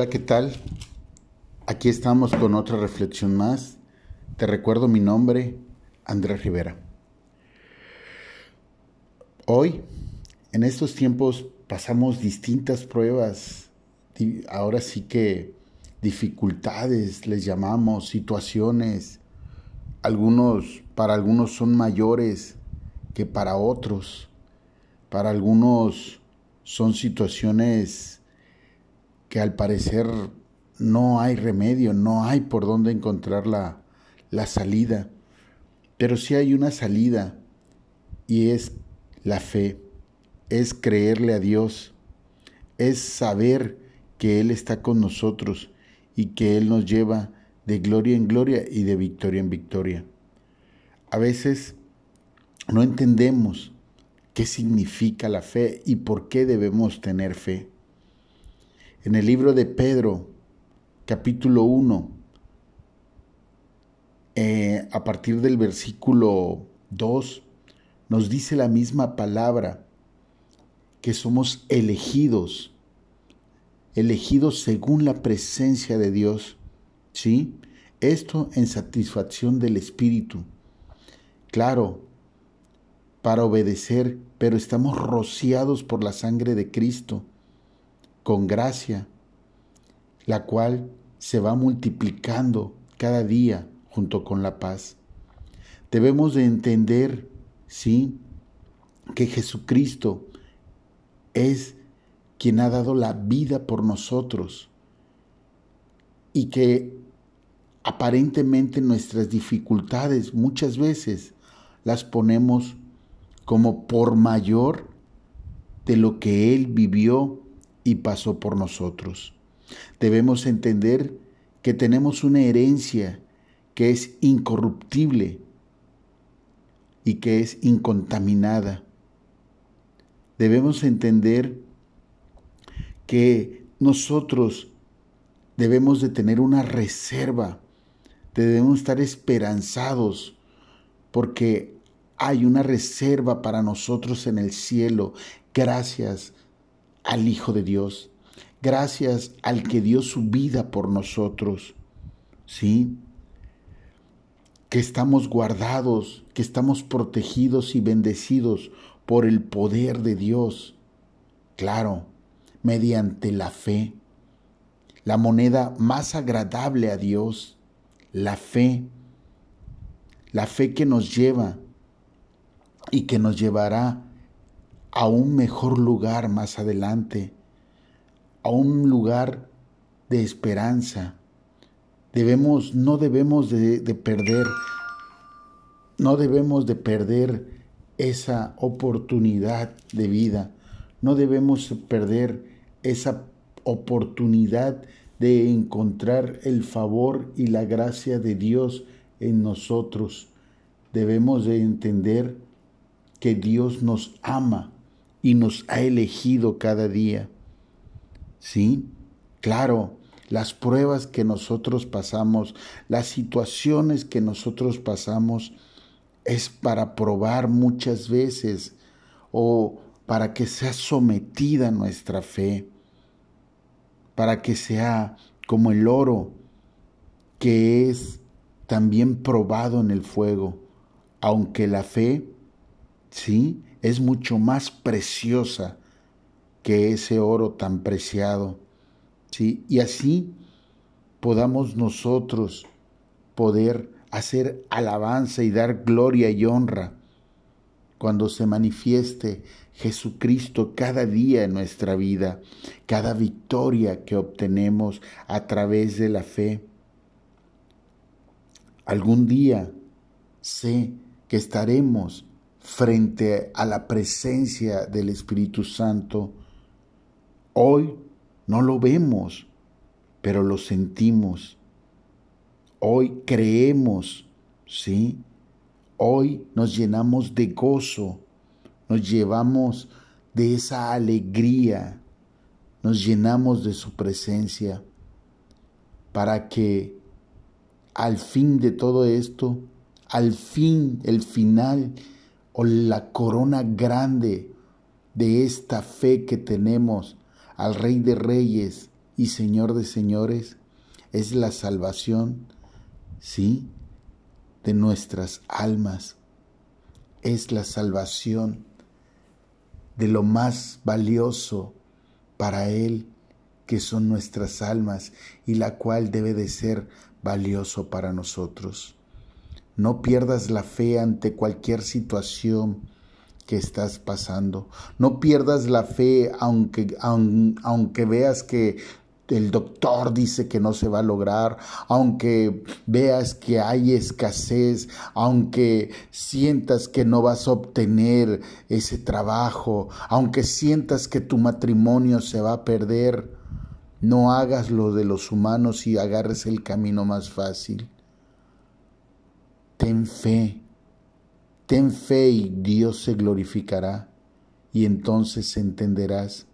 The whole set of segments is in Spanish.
Hola, ¿qué tal? Aquí estamos con otra reflexión más. Te recuerdo mi nombre, Andrés Rivera. Hoy, en estos tiempos, pasamos distintas pruebas. Ahora sí que dificultades les llamamos, situaciones. Algunos, para algunos son mayores que para otros. Para algunos son situaciones que al parecer no hay remedio, no hay por dónde encontrar la, la salida, pero sí hay una salida y es la fe, es creerle a Dios, es saber que Él está con nosotros y que Él nos lleva de gloria en gloria y de victoria en victoria. A veces no entendemos qué significa la fe y por qué debemos tener fe. En el libro de Pedro, capítulo 1, eh, a partir del versículo 2, nos dice la misma palabra, que somos elegidos, elegidos según la presencia de Dios, ¿sí? Esto en satisfacción del Espíritu. Claro, para obedecer, pero estamos rociados por la sangre de Cristo con gracia, la cual se va multiplicando cada día junto con la paz. Debemos de entender, sí, que Jesucristo es quien ha dado la vida por nosotros y que aparentemente nuestras dificultades muchas veces las ponemos como por mayor de lo que Él vivió y pasó por nosotros. Debemos entender que tenemos una herencia que es incorruptible y que es incontaminada. Debemos entender que nosotros debemos de tener una reserva, debemos estar esperanzados porque hay una reserva para nosotros en el cielo gracias al Hijo de Dios, gracias al que dio su vida por nosotros, ¿sí? Que estamos guardados, que estamos protegidos y bendecidos por el poder de Dios, claro, mediante la fe, la moneda más agradable a Dios, la fe, la fe que nos lleva y que nos llevará a un mejor lugar más adelante, a un lugar de esperanza. No debemos de, de perder, no debemos de perder esa oportunidad de vida, no debemos perder esa oportunidad de encontrar el favor y la gracia de Dios en nosotros. Debemos de entender que Dios nos ama y nos ha elegido cada día. Sí, claro, las pruebas que nosotros pasamos, las situaciones que nosotros pasamos, es para probar muchas veces o para que sea sometida nuestra fe, para que sea como el oro que es también probado en el fuego, aunque la fe, sí, es mucho más preciosa que ese oro tan preciado. ¿sí? Y así podamos nosotros poder hacer alabanza y dar gloria y honra cuando se manifieste Jesucristo cada día en nuestra vida, cada victoria que obtenemos a través de la fe. Algún día sé que estaremos frente a la presencia del Espíritu Santo. Hoy no lo vemos, pero lo sentimos. Hoy creemos, ¿sí? Hoy nos llenamos de gozo, nos llevamos de esa alegría, nos llenamos de su presencia, para que al fin de todo esto, al fin, el final, o la corona grande de esta fe que tenemos al Rey de Reyes y Señor de señores, es la salvación, sí, de nuestras almas. Es la salvación de lo más valioso para Él, que son nuestras almas, y la cual debe de ser valioso para nosotros. No pierdas la fe ante cualquier situación que estás pasando. No pierdas la fe aunque, aunque veas que el doctor dice que no se va a lograr, aunque veas que hay escasez, aunque sientas que no vas a obtener ese trabajo, aunque sientas que tu matrimonio se va a perder, no hagas lo de los humanos y agarres el camino más fácil. Ten fe, ten fe y Dios se glorificará y entonces entenderás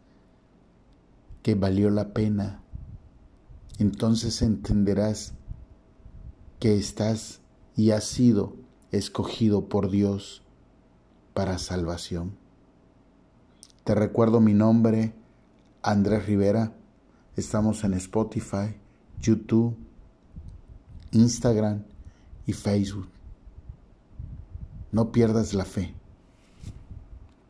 que valió la pena entonces entenderás que estás y has sido escogido por Dios para salvación. Te recuerdo mi nombre, Andrés Rivera. Estamos en Spotify, YouTube, Instagram y Facebook. No pierdas la fe.